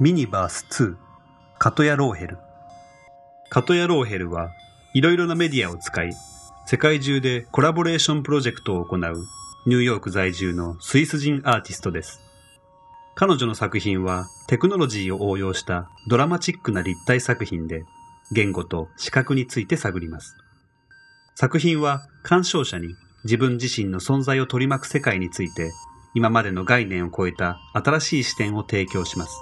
ミニバース2カトヤ・ローヘルカトヤ・ローヘルはいろいろなメディアを使い世界中でコラボレーションプロジェクトを行うニューヨーク在住のスイス人アーティストです。彼女の作品はテクノロジーを応用したドラマチックな立体作品で言語と視覚について探ります。作品は鑑賞者に自分自身の存在を取り巻く世界について今までの概念を超えた新しい視点を提供します。